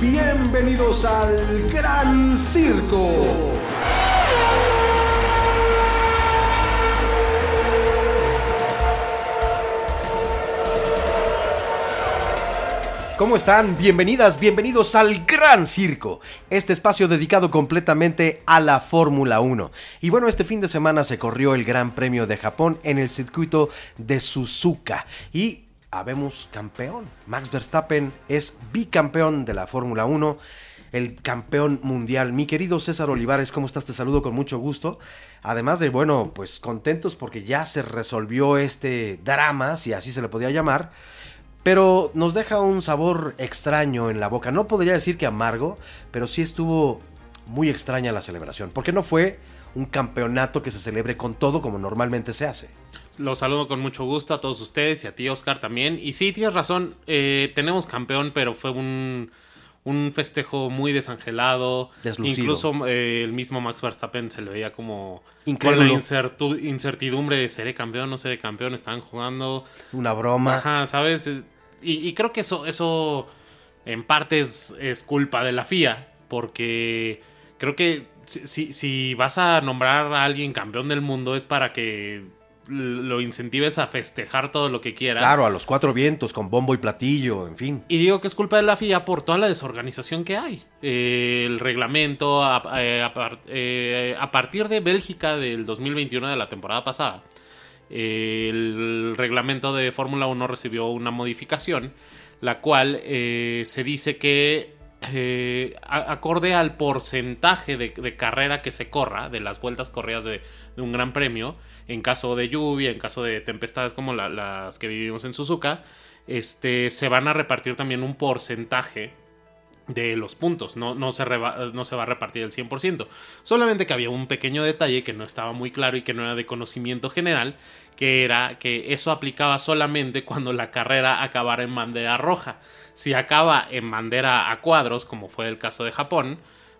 Bienvenidos al Gran Circo. ¿Cómo están? Bienvenidas, bienvenidos al Gran Circo, este espacio dedicado completamente a la Fórmula 1. Y bueno, este fin de semana se corrió el Gran Premio de Japón en el circuito de Suzuka y habemos campeón. Max Verstappen es bicampeón de la Fórmula 1 el campeón mundial. Mi querido César Olivares, ¿cómo estás? Te saludo con mucho gusto. Además de, bueno, pues contentos porque ya se resolvió este drama, si así se le podía llamar pero nos deja un sabor extraño en la boca. No podría decir que amargo, pero sí estuvo muy extraña la celebración, porque no fue un campeonato que se celebre con todo como normalmente se hace. Los saludo con mucho gusto a todos ustedes y a ti, Oscar, también. Y sí, tienes razón, eh, tenemos campeón, pero fue un, un festejo muy desangelado. Deslucido. Incluso eh, el mismo Max Verstappen se le veía como Incrédulo. con la incertu- incertidumbre de seré campeón, no seré campeón, están jugando. Una broma. Ajá, ¿sabes? Y, y creo que eso, eso en parte es, es culpa de la FIA, porque creo que si, si- si vas a nombrar a alguien campeón del mundo es para que lo incentives a festejar todo lo que quiera. Claro, a los cuatro vientos, con bombo y platillo, en fin. Y digo que es culpa de la FIA por toda la desorganización que hay. Eh, el reglamento, a, eh, a eh, a partir de Bélgica del 2021 de la temporada pasada, eh, el reglamento de Fórmula 1 recibió una modificación, la cual se dice que eh, a- acorde al porcentaje de, de carrera que se corra, de las vueltas corridas de, de un gran premio, en caso de lluvia, en caso de tempestades como la- las que vivimos en Suzuka, este, se van a repartir también un porcentaje de los puntos, no, no, se no se va a repartir el 100%. Solamente que había un pequeño detalle que no estaba muy claro y que no era de conocimiento general, que era que eso aplicaba solamente cuando la carrera acabara en bandera roja. Si acaba en bandera a cuadros, como fue el caso de Japón,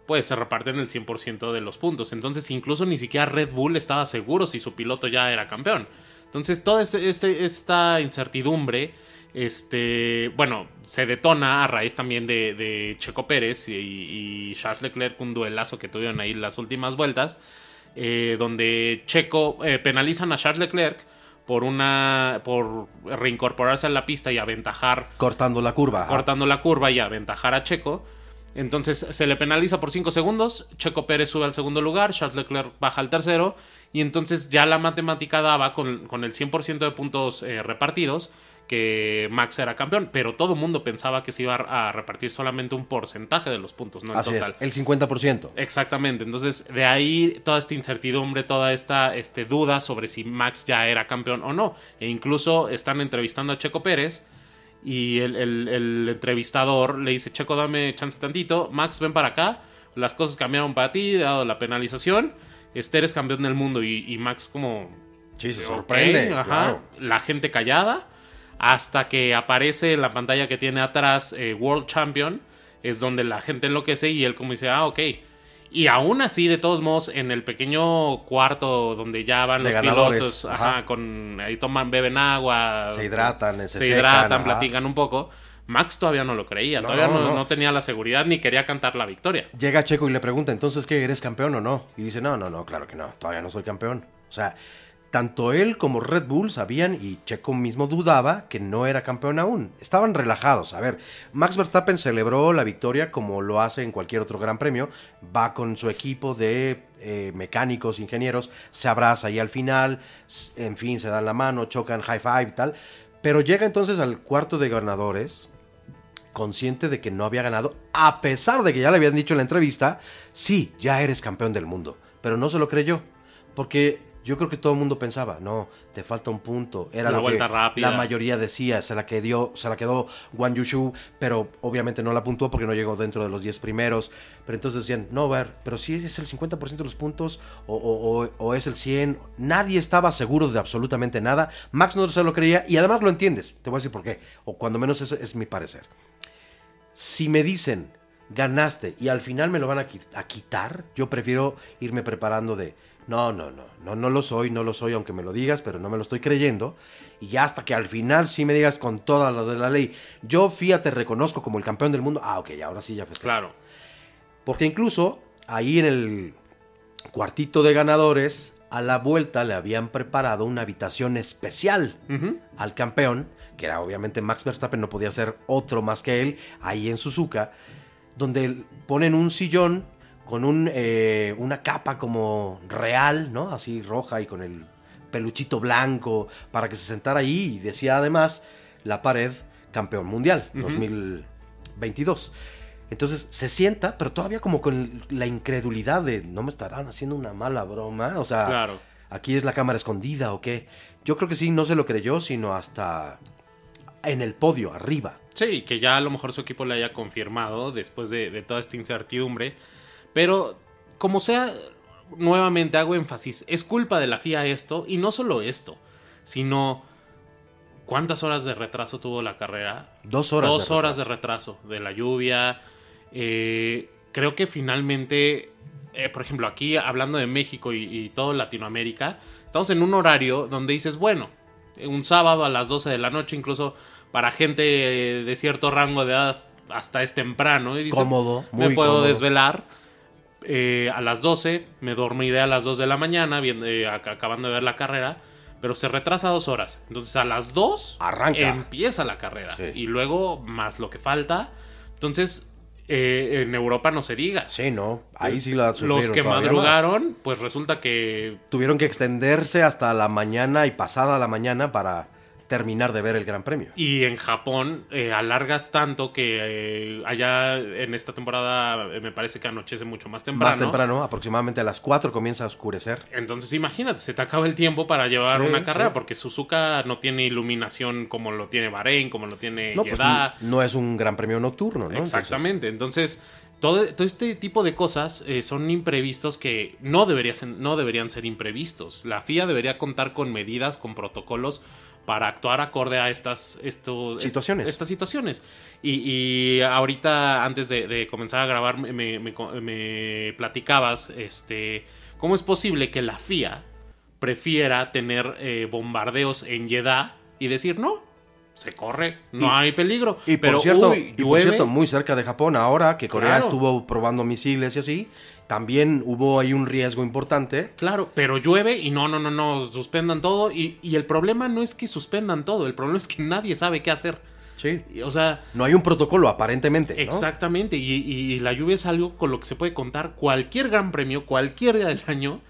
pues se reparten el 100% de los puntos. Entonces incluso ni siquiera Red Bull estaba seguro si su piloto ya era campeón. Entonces toda este- este- esta incertidumbre este, bueno, se detona a raíz también de, de Checo Pérez y, y Charles Leclerc, un duelazo que tuvieron ahí las últimas vueltas, eh, donde Checo eh, penalizan a Charles Leclerc por una por reincorporarse a la pista y aventajar Cortando la curva. cortando la curva y aventajar a Checo. Entonces se le penaliza por 5 segundos, Checo Pérez sube al segundo lugar, Charles Leclerc baja al tercero y entonces ya la matemática daba con, con el 100% de puntos eh, repartidos que Max era campeón, pero todo el mundo pensaba que se iba a repartir solamente un porcentaje de los puntos, no el Así total. es, el 50%. Exactamente, entonces de ahí toda esta incertidumbre, toda esta este, duda sobre si Max ya era campeón o no. E incluso están entrevistando a Checo Pérez y el, el- el entrevistador le dice, Checo, dame chance tantito, Max, ven para acá, las cosas cambiaron para ti, dado la penalización, este eres campeón del mundo y, y Max como... Sí, se sorprende. ajá. claro. La gente callada. Hasta que aparece en la pantalla que tiene atrás eh, World Champion. Es donde la gente enloquece y él como dice, ah, ok. Y aún así, de todos modos, en el pequeño cuarto donde ya van De los ganadores, pilotos, ajá. ajá, con ahí toman, beben agua, Se hidratan, se se, secan, hidratan, ajá. platican un poco. Max todavía no lo creía, No, todavía no, no. no tenía la seguridad ni quería cantar la victoria. Llega Checo y le pregunta, entonces, ¿qué? ¿Eres campeón o no? Y dice, no, no, no, claro que no, todavía no soy campeón. O sea, tanto él como Red Bull sabían y Checo mismo dudaba que no era campeón aún. Estaban relajados. A ver, Max Verstappen celebró la victoria como lo hace en cualquier otro gran premio. Va con su equipo de eh, mecánicos, ingenieros, se abraza y al final, en fin, se dan la mano, chocan high five y tal. Pero llega entonces al cuarto de ganadores consciente de que no había ganado, a pesar de que ya le habían dicho en la entrevista, sí, ya eres campeón del mundo, pero no se lo creyó, porque yo creo que todo el mundo pensaba, no, te falta un punto, era La lo vuelta que rápida. la mayoría decía, se la quedó, se la quedó Wang Yushu, pero obviamente no la puntuó porque no llegó dentro de los 10 primeros, pero entonces decían, no, a ver, pero si es el 50% de los puntos o, o- o- o es el 100, nadie estaba seguro de absolutamente nada, Max no se lo creía y además lo entiendes, te voy a decir por qué, o cuando menos eso es mi parecer. Si me dicen, ganaste y al final me lo van a, qui- a quitar, yo prefiero irme preparando de, No, no, no, no, no lo soy, no lo soy, aunque me lo digas, pero no me lo estoy creyendo. Y ya hasta que al final sí me digas con todas las de la ley, yo FIA te reconozco como el campeón del mundo. Ah, ok, ahora sí ya festejo. Claro. Porque incluso ahí en el cuartito de ganadores, a la vuelta le habían preparado una habitación especial al campeón, que era obviamente Max Verstappen, no podía ser otro más que él, ahí en Suzuka, donde ponen un sillón con un, eh, una capa como real, ¿no? Así roja y con el peluchito blanco para que se sentara ahí y decía además la pared campeón mundial Ujú. 2022. Entonces se sienta, pero todavía como con la incredulidad de no me estarán haciendo una mala broma, o sea, Claro. aquí es la cámara escondida o qué. Yo creo que sí, no se lo creyó, sino hasta en el podio, arriba. Sí, que ya a lo mejor su equipo le haya confirmado después de, de toda esta incertidumbre. Pero, como sea, nuevamente hago énfasis, es culpa de la FIA esto, y no solo esto, sino cuántas horas de retraso tuvo la carrera. Dos horas. Dos de horas de retraso. de la lluvia. eh, creo que finalmente, eh, por ejemplo, aquí hablando de México y, y todo Latinoamérica, estamos en un horario donde dices, bueno, un sábado a las 12 de la noche, incluso para gente de cierto rango de edad, hasta es temprano. Y dices, Cómodo, me muy puedo cómodo. desvelar. Eh, a las 12, me dormiré a las 2 de la mañana, viendo, eh, ac- acabando de ver la carrera, pero se retrasa dos horas. Entonces a las 2 Arranca. empieza la carrera. Sí. Y luego más lo que falta. Entonces, eh, en Europa no se diga. Sí, no, ahí sí la Los que más. madrugaron, pues resulta que Tuvieron que extenderse hasta la mañana y pasada la mañana para terminar de ver el Gran Premio. Y en Japón eh, alargas tanto que eh, allá en esta temporada eh, me parece que anochece mucho más temprano. Más temprano, aproximadamente a las 4 comienza a oscurecer. Entonces imagínate, se te acaba el tiempo para llevar Sí, una carrera sí. porque Suzuka no tiene iluminación como lo tiene Bahrein, como lo tiene No, pues no es un Gran Premio nocturno, ¿no? Exactamente. Entonces, todo, todo este tipo de cosas eh, son imprevistos que no, debería ser- no deberían ser imprevistos. La FIA debería contar con medidas, con protocolos para actuar acorde a estas estos, Situaciones. estas situaciones. Y, y ahorita, antes de, de comenzar a grabar, me, me- me- me platicabas este, cómo es posible que la FIA prefiera tener eh, bombardeos en Jeddah y decir no. Se corre, no Y- hay peligro. Y por, pero cierto, uy, y por cierto, muy cerca de Japón, ahora que Corea Claro. estuvo probando misiles y así, también hubo ahí un riesgo importante. Claro, pero llueve y no, no, no, no, suspendan todo. Y, y el problema no es que suspendan todo, el problema es que nadie sabe qué hacer. Sí. O sea, No hay un protocolo, aparentemente. ¿no? exactamente. Y, y la lluvia es algo con lo que se puede contar cualquier gran premio, cualquier día del año.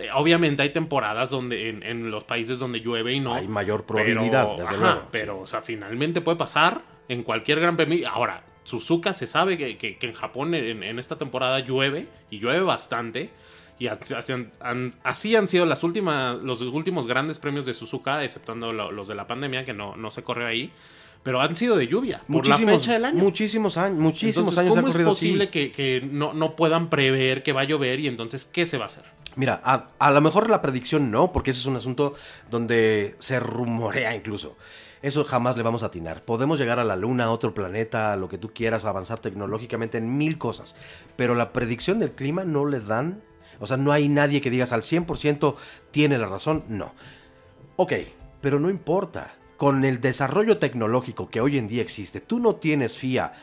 Eh, obviamente hay temporadas donde en, en los países donde llueve y no. Hay mayor probabilidad, pero, desde ajá, luego, Pero, sí. o sea, finalmente puede pasar en cualquier gran premio. Ahora, Suzuka se sabe que, que- que en Japón en, en esta temporada llueve y llueve bastante. Y así, han, han- así han sido las últimas, los últimos grandes premios de Suzuka, exceptuando lo- los de la pandemia, que no, no se corrió ahí. Pero han sido de lluvia, por la Muchísimos, fecha del año. muchísimos años, muchísimos Entonces, años ha ¿Cómo es posible así. que, que no, no puedan prever que va a llover y entonces qué se va a hacer? Mira, a, lo mejor la predicción no, porque ese es un asunto donde se rumorea incluso. Eso jamás le vamos a atinar. Podemos llegar a la luna, a otro planeta, a lo que tú quieras, avanzar tecnológicamente en mil cosas. Pero la predicción del clima no le dan. O sea, no hay nadie que digas al 100% tiene la razón. No. Ok, pero no importa. Con el desarrollo tecnológico que hoy en día existe, tú no tienes FIA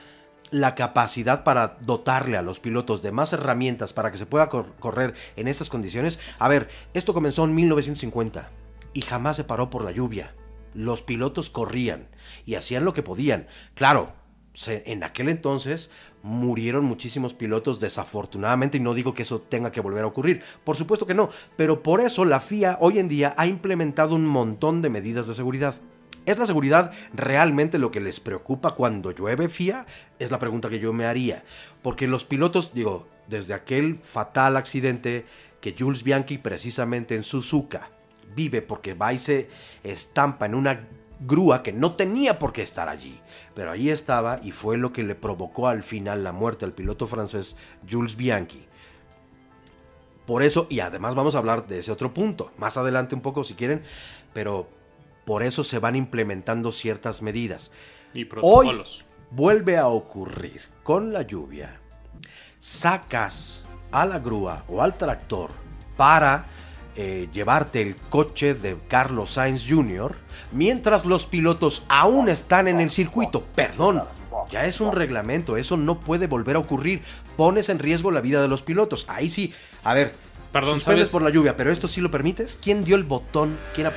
la capacidad para dotarle a los pilotos de más herramientas para que se pueda cor- correr en estas condiciones. A ver, esto comenzó en 1950 y jamás se paró por la lluvia. Los pilotos corrían y hacían lo que podían. Claro, en aquel entonces murieron muchísimos pilotos desafortunadamente y no digo que eso tenga que volver a ocurrir. Por supuesto que no, pero por eso la FIA hoy en día ha implementado un montón de medidas de seguridad. ¿Es la seguridad realmente lo que les preocupa cuando llueve, FIA? Es la pregunta que yo me haría. Porque los pilotos, digo, desde aquel fatal accidente que Jules Bianchi precisamente en Suzuka vive porque va y se estampa en una grúa que no tenía por qué estar allí. Pero ahí estaba y fue lo que le provocó al final la muerte al piloto francés Jules Bianchi. Por eso, y además vamos a hablar de ese otro punto, más adelante un poco si quieren, pero por eso se van implementando ciertas medidas. Y Hoy protocolos. vuelve a ocurrir con la lluvia. Sacas a la grúa o al tractor para eh, llevarte el coche de Carlos Sainz Jr. mientras los pilotos aún están en el circuito. Perdón, ya es un reglamento, eso no puede volver a ocurrir. Pones en riesgo la vida de los pilotos. Ahí sí, a ver, Perdón, suspendes ¿sabes? por la lluvia, pero esto sí lo permites. ¿Quién dio el botón? ¿Quién,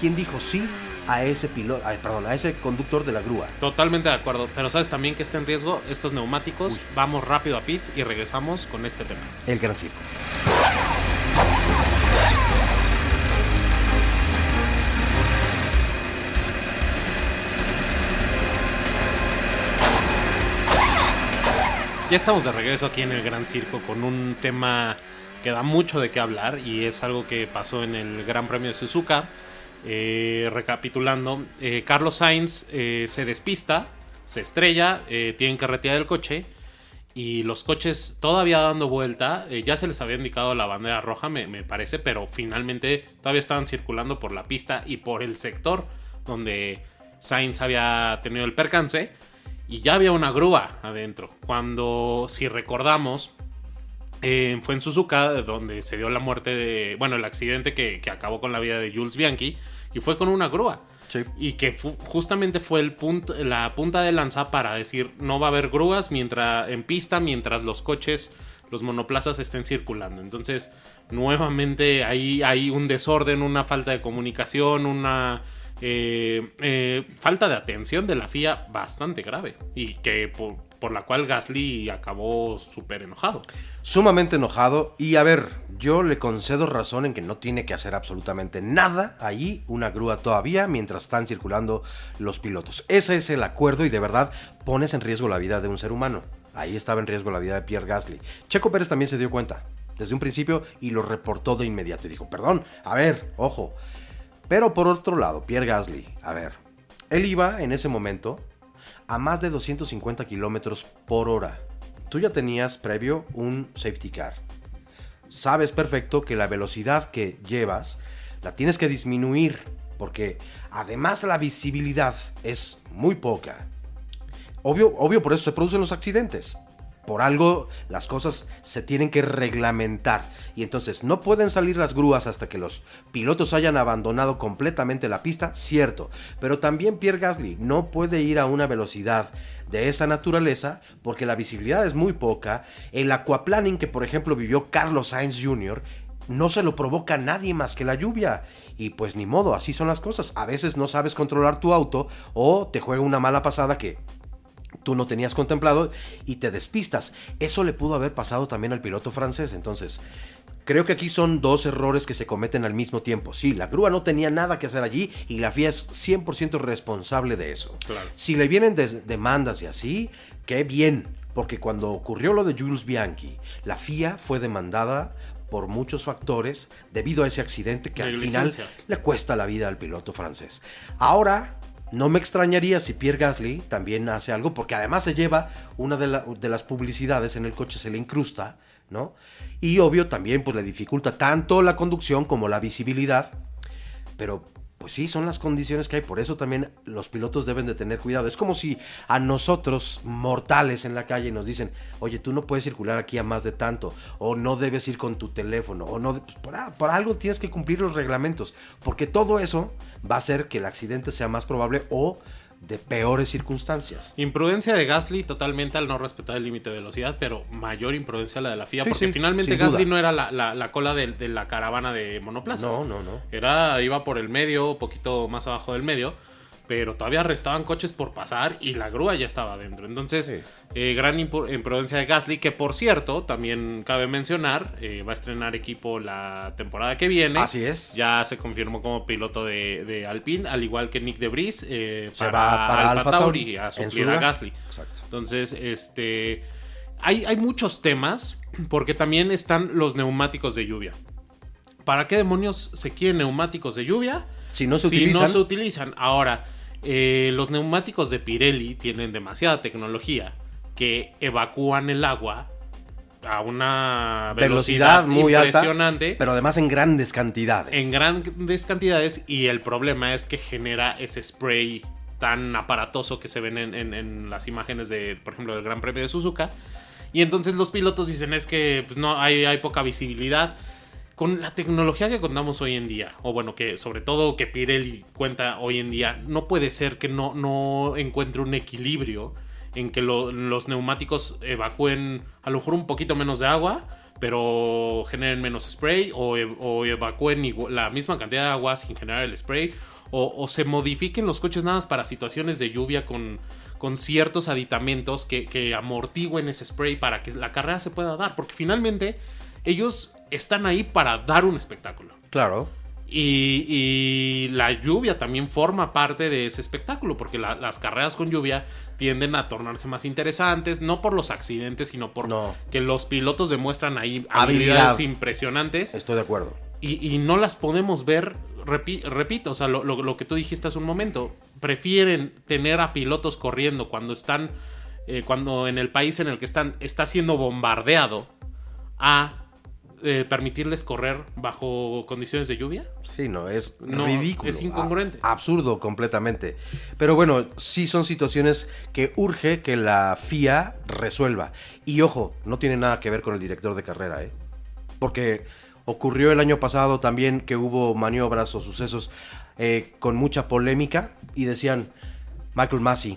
quién dijo sí a ese piloto, perdón, a ese conductor de la grúa? Totalmente de acuerdo. Pero sabes también que está en riesgo estos neumáticos. Vamos rápido a pits y regresamos con este tema. El Gran Circo. Ya estamos de regreso aquí en el Gran Circo con un tema que da mucho de qué hablar y es algo que pasó en el Gran Premio de Suzuka. Eh, recapitulando, eh, Carlos Sainz eh, se despista, se estrella, tienen que retirar el coche y los coches todavía dando vuelta, ya se les había indicado la bandera roja, me, me parece, pero finalmente todavía estaban circulando por la pista y por el sector donde Sainz había tenido el percance y ya había una grúa adentro. Cuando, si recordamos, eh, fue en Suzuka donde se dio la muerte de, bueno, el accidente que, que acabó con la vida de Jules Bianchi y fue con una grúa. Sí. Y que fu- justamente fue el punto, la punta de lanza para decir no va a haber grúas mientras, en pista mientras los coches, los monoplazas estén circulando. Entonces, nuevamente ahí hay un desorden, una falta de comunicación, una eh, eh, falta de atención de la FIA bastante grave. Y que por, por la cual Gasly acabó súper enojado. Sumamente enojado y a ver, yo le concedo razón en que no tiene que hacer absolutamente nada allí, una grúa todavía, mientras están circulando los pilotos. Ese es el acuerdo y de verdad pones en riesgo la vida de un ser humano. Ahí estaba en riesgo la vida de Pierre Gasly. Checo Pérez también se dio cuenta desde un principio y lo reportó de inmediato y dijo, perdón, a ver, ojo. Pero por otro lado, Pierre Gasly, a ver, él iba en ese momento a más de 250 kilómetros por hora. Tú ya tenías previo un safety car. Sabes perfecto que la velocidad que llevas la tienes que disminuir porque además la visibilidad es muy poca. Obvio, obvio por eso se producen los accidentes. Por algo las cosas se tienen que reglamentar y entonces no pueden salir las grúas hasta que los pilotos hayan abandonado completamente la pista, cierto, pero también Pierre Gasly no puede ir a una velocidad de esa naturaleza porque la visibilidad es muy poca. El aquaplaning que por ejemplo vivió Carlos Sainz Jr. no se lo provoca nadie más que la lluvia. Y pues ni modo, así son las cosas. A veces no sabes controlar tu auto o te juega una mala pasada que tú no tenías contemplado y te despistas. Eso le pudo haber pasado también al piloto francés. Entonces, creo que aquí son dos errores que se cometen al mismo tiempo. Sí, la grúa no tenía nada que hacer allí y la FIA es 100% responsable de eso. Claro. Si le vienen demandas y así, qué bien. Porque cuando ocurrió lo de Jules Bianchi, la FIA fue demandada por muchos factores debido a ese accidente que al final le cuesta la vida al piloto francés. Ahora, no me extrañaría si Pierre Gasly también hace algo, porque además se lleva una de, la- de las publicidades en el coche, se le incrusta, ¿no? Y obvio también pues le dificulta tanto la conducción como la visibilidad, pero pues sí, son las condiciones que hay, por eso también los pilotos deben de tener cuidado. Es como si a nosotros, mortales en la calle, nos dicen, oye, tú no puedes circular aquí a más de tanto, o no debes ir con tu teléfono, o no, pues, por, a- por algo tienes que cumplir los reglamentos, porque todo eso va a hacer que el accidente sea más probable o de peores circunstancias. Imprudencia de Gasly totalmente al no respetar el límite de velocidad, pero mayor imprudencia la de la FIA, Sí, porque sí, finalmente Gasly duda. no era la, la- la cola de, de la caravana de monoplazas. No, no, no. Era, iba por el medio, un poquito más abajo del medio, pero todavía restaban coches por pasar y la grúa ya estaba adentro. Entonces, Sí. eh, gran imprudencia de Gasly, que por cierto, también cabe mencionar, eh, va a estrenar equipo la temporada que viene. Así es. Ya se confirmó como piloto de, de Alpine, al igual que Nick Debris, eh, Se para, va para Alfa Alfa Tauri Tauri, a suplir a. Gasly. Exacto. Entonces, este. Hay, hay muchos temas, porque también están los neumáticos de lluvia. ¿Para qué demonios se quieren neumáticos de lluvia? Si no se si utilizan. no se utilizan. Ahora, eh, los neumáticos de Pirelli tienen demasiada tecnología que evacúan el agua a una velocidad, Velocidad muy alta, impresionante pero además en grandes cantidades. en grandes cantidades y el problema es que genera ese spray tan aparatoso que se ven en, en- en las imágenes de, por ejemplo, del Gran Premio de Suzuka. Y entonces los pilotos dicen es que pues, no hay, hay poca visibilidad. Con la tecnología que contamos hoy en día, o bueno, que sobre todo que Pirelli cuenta hoy en día, no puede ser que no, no encuentre un equilibrio en que los neumáticos evacúen a lo mejor un poquito menos de agua, pero generen menos spray, o, o evacúen la misma cantidad de agua sin generar el spray, o, se modifiquen los coches nada más para situaciones de lluvia con, con ciertos aditamentos que, que amortigüen ese spray para que la carrera se pueda dar, porque finalmente ellos están ahí para dar un espectáculo. Claro. Y, la lluvia también forma parte de ese espectáculo, porque las carreras con lluvia tienden a tornarse más interesantes, no por los accidentes, sino por que los pilotos demuestran ahí habilidades impresionantes. Estoy de acuerdo. Y, no las podemos ver, repito, o sea, lo, que tú dijiste hace un momento, prefieren tener a pilotos corriendo cuando están, eh, cuando en el país en el que están está siendo bombardeado a eh, permitirles correr bajo condiciones de lluvia. Sí, no, es ridículo. Es incongruente. absurdo completamente. Pero bueno, sí son situaciones que urge que la FIA resuelva. Y ojo, no tiene nada que ver con el director de carrera, ¿eh? Porque ocurrió el año pasado también que hubo maniobras o sucesos eh, con mucha polémica y decían Michael Massey.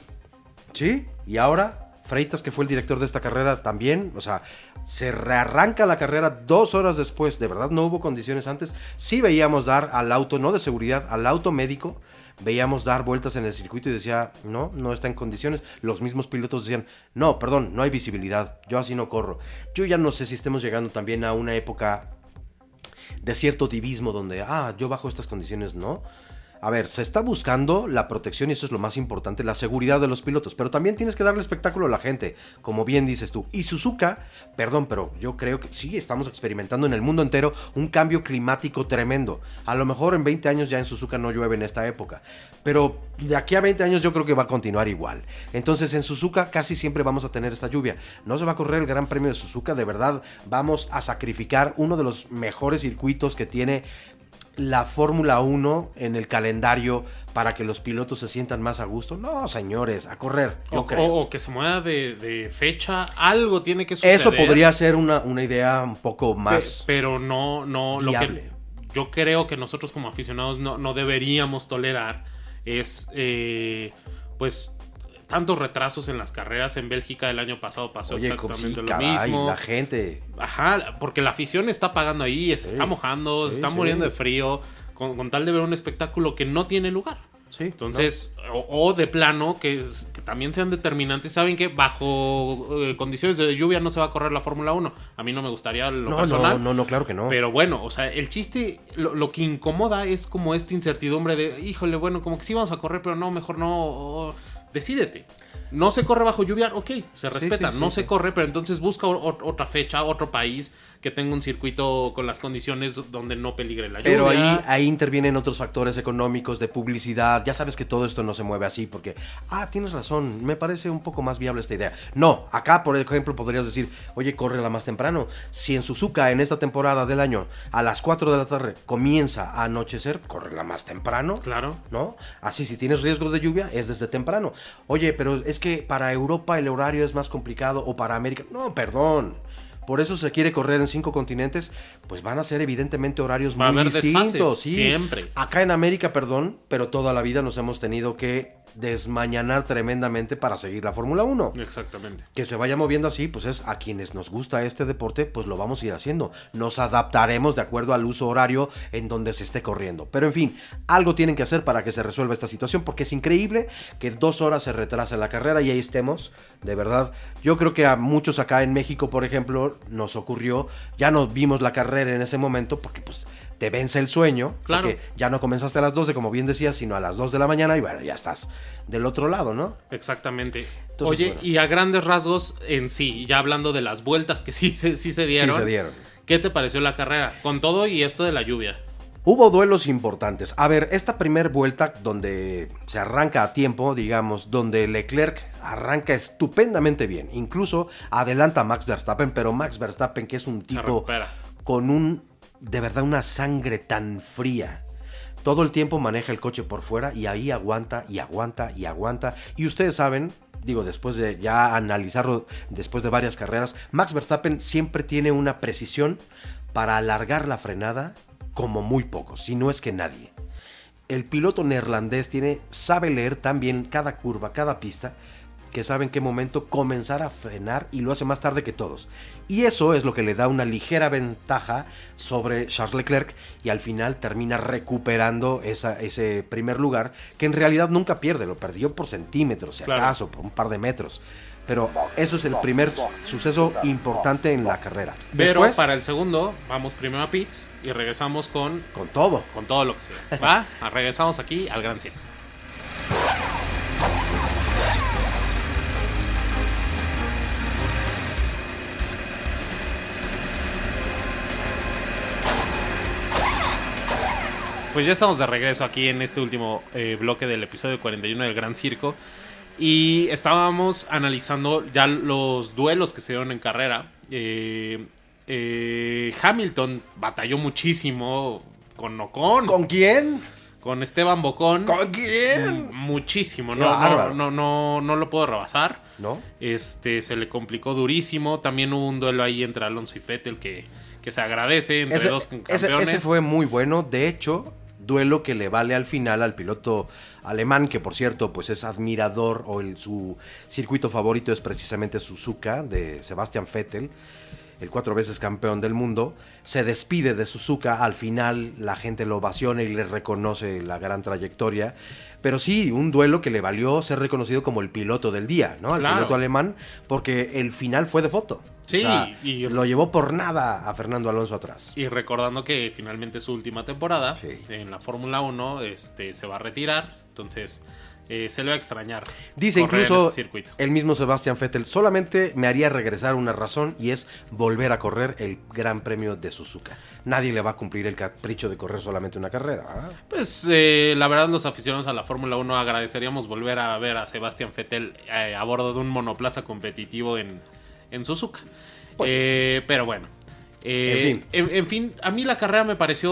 ¿Sí? Y ahora Freitas, que fue el director de esta carrera, también, o sea, se rearranca la carrera dos horas después. De verdad, no hubo condiciones antes. Sí veíamos dar al auto, no de seguridad, al auto médico. Veíamos dar vueltas en el circuito y decía, no, no está en condiciones. Los mismos pilotos decían, no, perdón, no hay visibilidad, yo así no corro. Yo ya no sé si estemos llegando también a una época de cierto divismo donde, ah, yo bajo estas condiciones, no. A ver, se está buscando la protección y eso es lo más importante, la seguridad de los pilotos, pero también tienes que darle espectáculo a la gente, como bien dices tú. Y Suzuka, perdón, pero yo creo que sí, estamos experimentando en el mundo entero un cambio climático tremendo. A lo mejor en 20 años ya en Suzuka no llueve en esta época, pero de aquí a 20 años yo creo que va a continuar igual. Entonces en Suzuka casi siempre vamos a tener esta lluvia. No se va a correr el Gran Premio de Suzuka, de verdad vamos a sacrificar uno de los mejores circuitos que tiene la Fórmula 1 en el calendario para que los pilotos se sientan más a gusto. No, señores, a correr. Yo o, creo. o, que se mueva de, fecha, algo tiene que suceder. Eso podría ser una, una idea un poco más. pero no, no, lo que yo creo que nosotros como aficionados no, no deberíamos tolerar es, eh, pues, tantos retrasos en las carreras en Bélgica el año pasado pasó exactamente lo mismo. La gente. Ajá, porque la afición está pagando ahí, se está mojando, se está muriendo de frío, con, tal de ver un espectáculo que no tiene lugar. Sí, Entonces, o, de plano, que, también sean determinantes, saben que bajo eh, condiciones de lluvia no se va a correr la Fórmula 1. A mí no me gustaría lo no, personal. No, no, no, claro que no. Pero bueno, o sea, el chiste, lo, que incomoda es como esta incertidumbre de, híjole, bueno, como que sí vamos a correr, pero no, mejor no decídete. No se corre bajo lluvia, ok, se respeta. no se corre, pero entonces busca otra fecha, otro país que tenga un circuito con las condiciones donde no peligre la lluvia. Pero ahí, ahí intervienen otros factores económicos, de publicidad. Ya sabes que todo esto no se mueve así porque, ah, tienes razón, me parece un poco más viable esta idea. No, acá, por ejemplo, podrías decir, oye, la más temprano. Si en Suzuka, en esta temporada del año, a las 4 de la tarde comienza a anochecer, la más temprano. Claro. ¿No? Así, si tienes riesgo de lluvia, es desde temprano. Oye, pero es que para Europa el horario es más complicado o para América. No, perdón por eso se quiere correr en cinco continentes, pues van a ser evidentemente horarios muy distintos. Siempre. Acá en América, perdón, pero toda la vida nos hemos tenido que desmañanar tremendamente para seguir la Fórmula 1. Exactamente. Que se vaya moviendo así, pues es a quienes nos gusta este deporte, pues lo vamos a ir haciendo. Nos adaptaremos de acuerdo al uso horario en donde se esté corriendo. Pero en fin, algo tienen que hacer para que se resuelva esta situación, porque es increíble que dos horas se retrase la carrera y ahí estemos. De verdad, yo creo que a muchos acá en México, por ejemplo, nos ocurrió, ya no vimos la carrera en ese momento, porque pues te vence el sueño, claro. porque ya no comenzaste a las 12, como bien decías, sino a las 2 de la mañana y bueno, ya estás del otro lado, ¿no? Exactamente. Oye, y a grandes rasgos en sí, ya hablando de las vueltas que sí, sí, sí se dieron. Sí se dieron. ¿Qué te pareció la carrera? Con todo y esto de la lluvia. Hubo duelos importantes. A ver, esta primer vuelta donde se arranca a tiempo, digamos, donde Leclerc arranca estupendamente bien. Incluso adelanta a Max Verstappen, pero Max Verstappen, que es un tipo con un de verdad una sangre tan fría. Todo el tiempo maneja el coche por fuera y ahí aguanta y aguanta y aguanta. Y ustedes saben, digo, después de ya analizarlo, después de varias carreras, Max Verstappen siempre tiene una precisión para alargar la frenada como muy pocos, si no es que nadie. El piloto neerlandés tiene, sabe leer tan bien cada curva, cada pista, que sabe en qué momento comenzar a frenar y lo hace más tarde que todos. Y eso es lo que le da una ligera ventaja sobre Charles Leclerc y al final termina recuperando esa, ese primer lugar que en realidad nunca pierde, lo perdió por centímetros, si Claro. acaso, por un par de metros. Pero eso es el primer suceso importante en la carrera. Pero Después, para el segundo, vamos primero a pits y regresamos con, con todo. con todo lo que sea. ¿Va? Regresamos aquí al Gran Circo. Pues ya estamos de regreso aquí en este último eh, bloque del episodio 41 del Gran Circo. Y estábamos analizando ya los duelos que se dieron en carrera. Eh, eh, Hamilton batalló muchísimo con Ocon, con, ¿Con quién? Esteban Bocón. ¿Con quién? Muchísimo, Qué no, no, no, no, no lo puedo rebasar. ¿No? Este se le complicó durísimo. También hubo un duelo ahí entre Alonso y Fettel que, que se agradece entre Ese, dos ese- campeones. ese fue muy bueno. De hecho, duelo que le vale al final al piloto alemán, que por cierto, pues es admirador o el, su circuito favorito es precisamente Suzuka de Sebastian Vettel, el cuatro veces campeón del mundo. Se despide de Suzuka. Al final la gente lo ovaciona y le reconoce la gran trayectoria. Pero sí, un duelo que le valió ser reconocido como el piloto del día, ¿no? El Claro. piloto alemán, porque el final fue de foto. Sí, O sea, y- lo llevó por nada a Fernando Alonso atrás. Y recordando que finalmente su última temporada Sí. en la Fórmula 1 este, se va a retirar. Entonces eh, se le va a extrañar. Dice incluso el mismo Sebastian Vettel, solamente me haría regresar una razón y es volver a correr el Gran Premio de Suzuka. Nadie le va a cumplir el capricho de correr solamente una carrera. Pues eh, la verdad los aficionados a la Fórmula 1 agradeceríamos volver a ver a Sebastián Vettel eh, a bordo de un monoplaza competitivo en, en Suzuka. Pues. Eh, pero bueno. eh, En fin. En, en fin, a mí la carrera me pareció...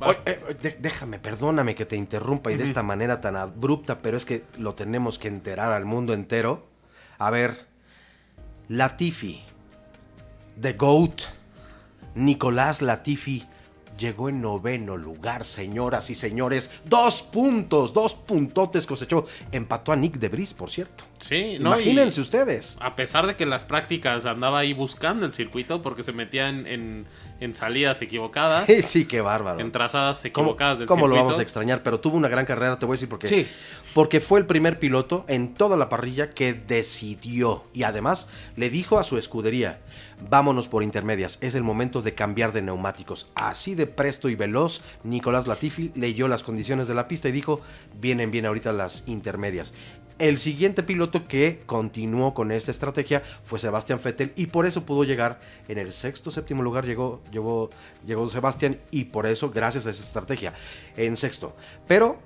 Oye, eh, déjame, perdóname que te interrumpa y de esta manera tan abrupta, pero es que lo tenemos que enterar al mundo entero. A ver, Latifi, The GOAT, Nicolás Latifi llegó en noveno lugar, señoras y señores. Dos puntos, dos puntotes cosechó. Empató a Nick de Vries, por cierto. sí, ¿no? Imagínense ustedes. A pesar de que en las prácticas andaba ahí buscando el circuito porque se metía en, en- en salidas equivocadas, Sí, qué bárbaro. en trazadas ¿Cómo, equivocadas del cómo lo vamos a extrañar? Pero tuvo una gran carrera, te voy a decir por qué. Sí. Porque fue el primer piloto en toda la parrilla que decidió y además le dijo a su escudería, vámonos por intermedias, es el momento de cambiar de neumáticos. Así de presto y veloz, Nicolás Latifi leyó las condiciones de la pista y dijo, vienen bien ahorita las intermedias. El siguiente piloto que continuó con esta estrategia fue Sebastián Vettel y por eso pudo llegar en el sexto, séptimo lugar llegó, llegó, llegó Sebastián y por eso, gracias a esa estrategia, en sexto. Pero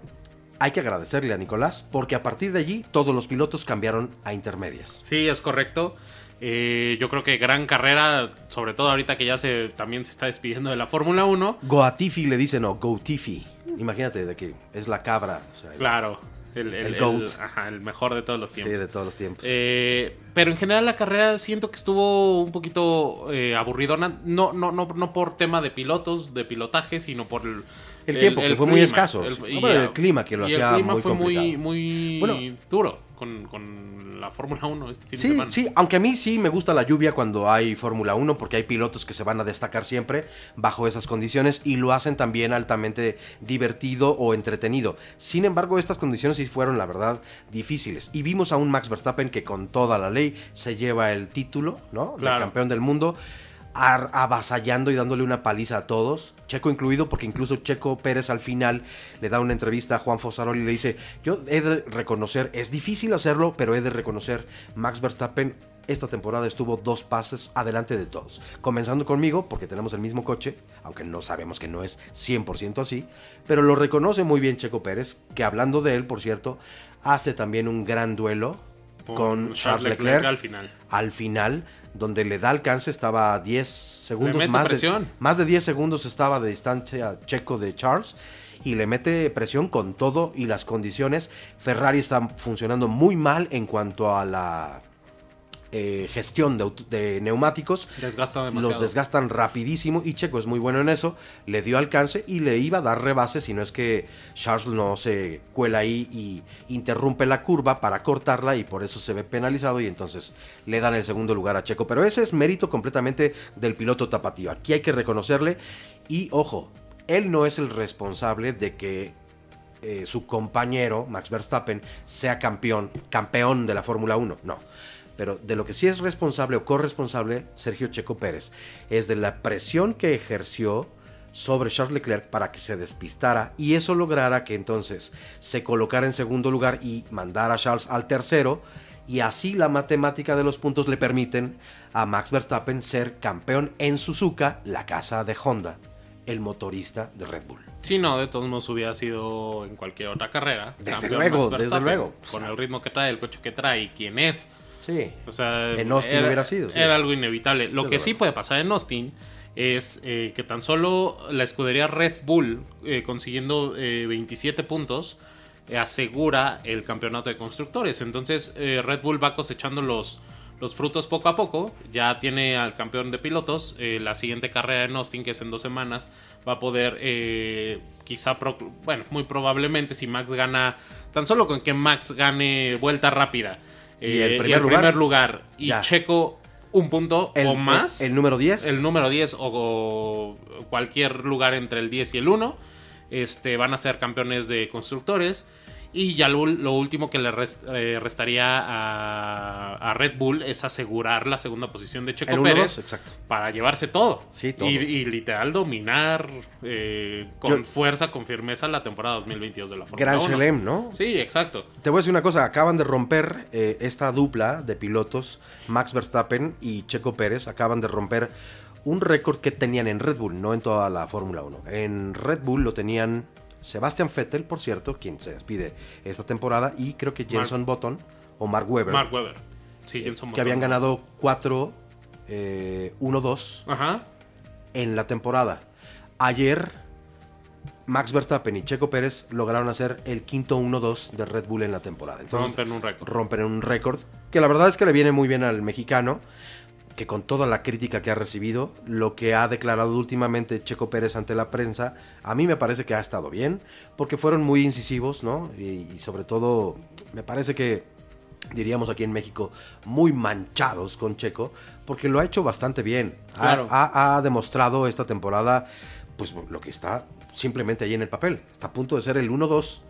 hay que agradecerle a Nicolás porque a partir de allí todos los pilotos cambiaron a intermedias. Sí, es correcto. Eh, yo creo que gran carrera, sobre todo ahorita que ya se también se está despidiendo de la Fórmula 1. Goatifi le dicen o Goatifi. Imagínate de que es la cabra. o sea, el- Claro, el, el- El el- GOAT. ajá, el mejor de todos los sí, tiempos. de todos los tiempos. Eh, pero en general la carrera siento que estuvo un poquito eh, aburridona. No, no, no, no por tema de pilotos, de pilotaje, sino por el, El tiempo, que fue muy escaso. El, No, pero el clima que lo y hacía el clima muy fue muy, muy Bueno. duro con, con la Fórmula 1 este fin de Sí, semana. sí, aunque a mí sí me gusta la lluvia cuando hay Fórmula 1 porque hay pilotos que se van a destacar siempre bajo esas condiciones y lo hacen también altamente divertido o entretenido. Sin embargo, estas condiciones sí fueron, la verdad, difíciles. Y vimos a un Max Verstappen que con toda la ley se lleva el título, ¿no? De Claro. campeón del mundo. Avasallando y dándole una paliza a todos, Checo incluido, porque incluso Checo Pérez al final le da una entrevista a Juan Fosaroli y le dice, yo he de reconocer, es difícil hacerlo, pero he de reconocer, Max Verstappen esta temporada estuvo dos pases adelante de todos, comenzando conmigo, porque tenemos el mismo coche, aunque no sabemos que no es 100% así, pero lo reconoce muy bien Checo Pérez, que hablando de él, por cierto, hace también un gran duelo con, Charles Leclerc, al final. al final, donde le da alcance, estaba a 10 segundos más de, presión. más de 10 segundos estaba de distancia Checo de Charles y le mete presión con todo y las condiciones. Ferrari está funcionando muy mal en cuanto a la eh, gestión de, neumáticos. Desgasta demasiado. Los desgastan rapidísimo y Checo es muy bueno en eso. Le dio alcance y le iba a dar rebase si no es que Charles no se cuela ahí y interrumpe la curva para cortarla y por eso se ve penalizado y entonces le dan el segundo lugar a Checo. Pero ese es mérito completamente del piloto tapatío. Aquí hay que reconocerle y ojo, él no es el responsable de que eh, su compañero Max Verstappen sea campeón, campeón de la Fórmula 1. No. Pero de lo que sí es responsable o corresponsable Sergio Checo Pérez es de la presión que ejerció sobre Charles Leclerc para que se despistara y eso lograra que entonces se colocara en segundo lugar y mandara a Charles al tercero y así la matemática de los puntos le permiten a Max Verstappen ser campeón en Suzuka, la casa de Honda, el motorista de Red Bull. Si no, de todos modos hubiera sido en cualquier otra carrera. Desde luego, desde luego. Con el ritmo que trae, el coche que trae y quién es. Sí. O sea, En Austin hubiera sido, sí. Era algo inevitable. Lo que sí puede pasar en Austin es eh, que tan solo la escudería Red Bull, eh, consiguiendo eh, 27 puntos, eh, asegura el campeonato de constructores. Entonces, eh, Red Bull va cosechando los, los frutos poco a poco. Ya tiene al campeón de pilotos. Eh, la siguiente carrera en Austin, que es en dos semanas, va a poder, eh, quizá, pro- bueno, muy probablemente, si Max gana, tan solo con que Max gane vuelta rápida. Y eh, el primer lugar. primer lugar y Ya. Checo un punto El, o más, El, el, el número 10. número 10 o, o cualquier lugar entre el 10 y el 1, este, van a ser campeones de constructores. Y ya lo, lo último que le rest- eh, restaría a, a Red Bull es asegurar la segunda posición de Checo el Pérez 1-2, exacto. para llevarse todo. Sí, todo. Y, y literal dominar eh, con Yo- fuerza, con firmeza la temporada 2022 de la Fórmula Gran 1. Chelem, ¿no? Sí, exacto. Te voy a decir una cosa, acaban de romper eh, esta dupla de pilotos, Max Verstappen y Checo Pérez, acaban de romper un récord que tenían en Red Bull, no en toda la Fórmula 1. En Red Bull lo tenían Sebastian Vettel, por cierto, quien se despide esta temporada, y creo que Jenson Button o Mark Webber, Mark Webber. Sí, Jenson que Button. habían ganado 4, 1-2 Ajá. en la temporada. Ayer, Max Verstappen y Checo Pérez lograron hacer el quinto 1-2 de Red Bull en la temporada. Entonces, Rompen un récord. rompen un récord que la verdad es que le viene muy bien al mexicano que con toda la crítica que ha recibido lo que ha declarado últimamente Checo Pérez ante la prensa a mí me parece que ha estado bien porque fueron muy incisivos no y, y sobre todo me parece que diríamos aquí en México muy manchados con Checo porque lo ha hecho bastante bien. Ha- Claro. ha, ha demostrado esta temporada pues lo que está simplemente ahí en el papel. Está a punto de ser el 1-2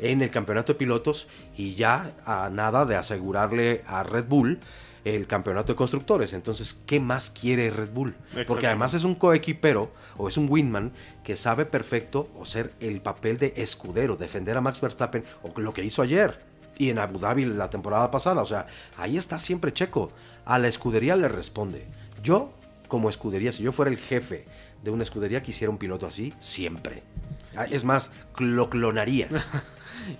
en el campeonato de pilotos y ya a nada de asegurarle a Red Bull el campeonato de constructores. Entonces, ¿qué más quiere Red Bull? Porque además es un coequipero o es un wingman que sabe perfecto o ser el papel de escudero, defender a Max Verstappen o lo que hizo ayer y en Abu Dhabi la temporada pasada. O sea, ahí está siempre Checo. A la escudería le responde. Yo, como escudería, si yo fuera el jefe de una escudería, quisiera un piloto así siempre. Ah, Es más, lo clonaría.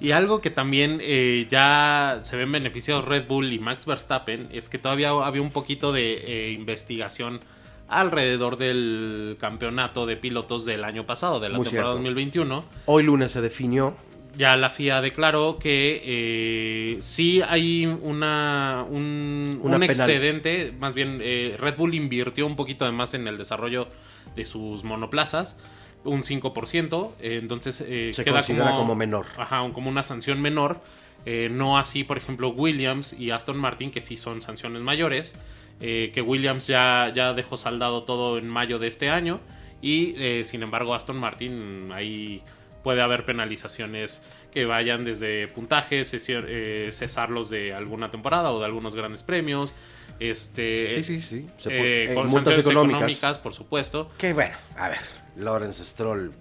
Y algo que también eh, ya se ven beneficiados Red Bull y Max Verstappen es que todavía había un poquito de eh, investigación alrededor del campeonato de pilotos del año pasado, de la Muy temporada cierto. 2021. Hoy lunes se definió Ya la FIA declaró que eh, sí hay una, un, Una un excedente, más bien eh, Red Bull invirtió un poquito de más en el desarrollo de sus monoplazas, un 5%, eh, entonces eh, Se queda considera como, como menor. Ajá, un- como una sanción menor. Eh, no así, por ejemplo, Williams y Aston Martin, que sí son sanciones mayores. eh, que Williams ya, ya dejó saldado todo en mayo de este año. Y eh, sin embargo, Aston Martin ahí puede haber penalizaciones que vayan desde puntajes, cesarlos de alguna temporada o de algunos grandes premios. Este, Sí, sí, sí. Se eh, puede- eh, con multas económicas. económicas, por supuesto. Que bueno, a ver, Lawrence Stroll.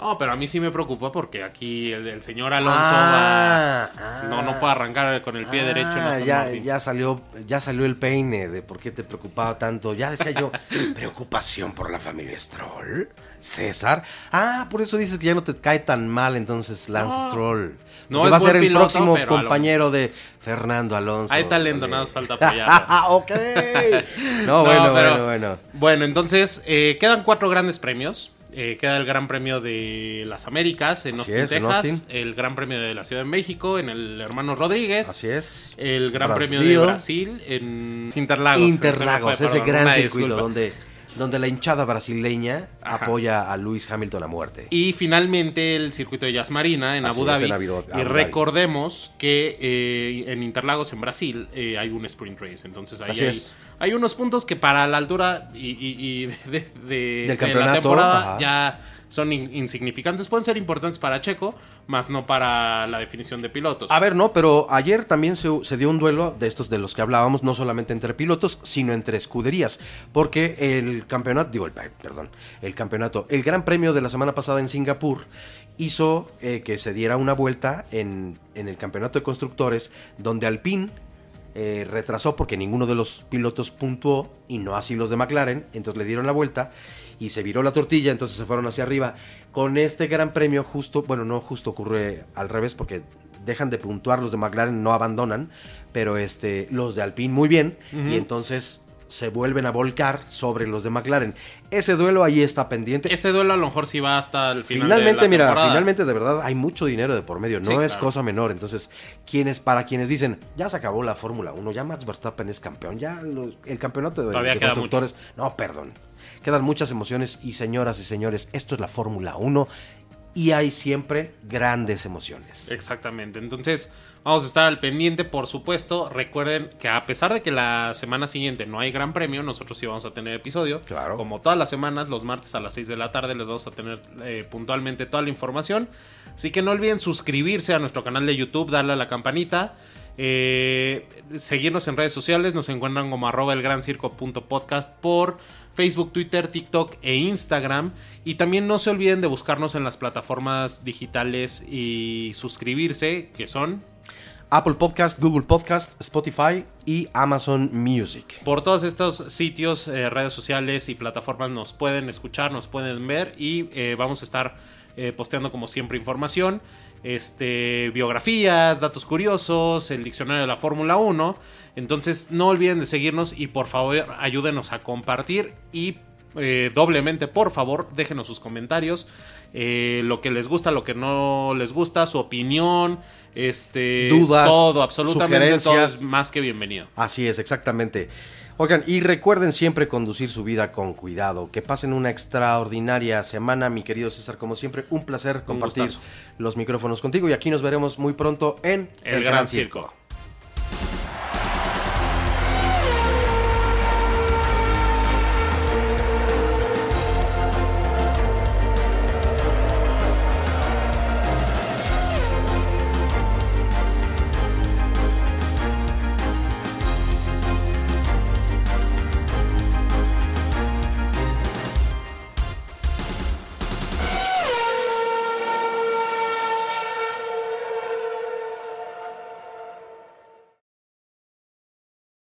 No, pero a mí sí me preocupa porque aquí el, el señor Alonso Ah, va. ah. no, no puede arrancar con el pie Ah, derecho en ya, ya salió, ya salió el peine de por qué te preocupaba tanto. Ya decía yo, preocupación por la familia Stroll. César. Ah, por eso dices que ya no te cae tan mal entonces Lance No. Stroll. No es va a ser el piloto, próximo compañero de Fernando Alonso. Hay talento, nada más falta apoyarlo. Ok. No, No, bueno, pero- bueno, bueno. Bueno, entonces eh, quedan cuatro grandes premios. Eh, queda el Gran Premio de las Américas en Así Austin, es, en Texas. Austin. El Gran Premio de la Ciudad de México en el Hermanos Rodríguez. Así es. El Gran Brasil. Premio de Brasil en Interlagos. Interlagos, ese gran circuito disculpa. donde, donde la hinchada brasileña Ajá. apoya a Lewis Hamilton a muerte. Y finalmente el circuito de Jazz Marina en Abu Dhabi. en Abu- Abu y recordemos que eh, en Interlagos, en Brasil, eh, hay un sprint race. Entonces ahí hay, unos puntos que para la altura y, y- y de, de- de la campeonato, temporada ajá. ya son in- insignificantes. Pueden ser importantes para Checo, más no para la definición de pilotos. A ver, no, pero ayer también se, dio un duelo de estos de los que hablábamos, no solamente entre pilotos, sino entre escuderías. Porque el campeonato, digo, el, perdón, el campeonato, el gran premio de la semana pasada en Singapur hizo eh, que se diera una vuelta en, en el campeonato de constructores, donde Alpine eh, retrasó porque ninguno de los pilotos puntuó y no así los de McLaren, entonces le dieron la vuelta y se viró la tortilla, entonces se fueron hacia arriba. Con este gran premio justo, bueno, no justo ocurre al revés porque dejan de puntuar los de McLaren, no abandonan, pero este los de Alpine muy bien y entonces se vuelven a volcar sobre los de McLaren. Ese duelo ahí está pendiente. Ese duelo a lo mejor sí va hasta el final. Finalmente, de la mira, temporada. finalmente de verdad hay mucho dinero de por medio, no Sí, es claro. cosa menor. Entonces, quienes, para quienes dicen, ya se acabó la Fórmula 1, ya Max Verstappen es campeón, ya el campeonato de, de constructores, no, perdón. Quedan muchas emociones y señoras y señores, esto es la Fórmula 1 y hay siempre grandes emociones. Exactamente. Entonces, vamos a estar al pendiente, por supuesto. Recuerden que a pesar de que la semana siguiente no hay gran premio, nosotros sí vamos a tener episodio. Claro. Como todas las semanas, los martes a las 6 de la tarde les vamos a tener eh, puntualmente toda la información. Así que no olviden suscribirse a nuestro canal de YouTube, darle a la campanita. eh, seguirnos en redes sociales, nos encuentran como arroba el gran circo punto podcast por Facebook, Twitter, TikTok e Instagram. Y también no se olviden de buscarnos en las plataformas digitales y suscribirse, que son Apple Podcast, Google Podcast, Spotify y Amazon Music. por todos estos sitios, eh, redes sociales y plataformas nos pueden escuchar, nos pueden ver y eh, vamos a estar eh, posteando como siempre información, este, biografías, datos curiosos, el diccionario de la Fórmula 1. Entonces no olviden de seguirnos y por favor ayúdenos a compartir y eh, doblemente por favor déjenos sus comentarios, eh, lo que les gusta, lo que no les gusta, su opinión, este, Dudas, todo, absolutamente todo sugerencias. es más que bienvenido. Así es, exactamente. Oigan, y recuerden siempre conducir su vida con cuidado. Que pasen una extraordinaria semana, mi querido César. Como siempre, un placer compartir los micrófonos contigo. Y aquí nos veremos muy pronto en El, Gran Circo.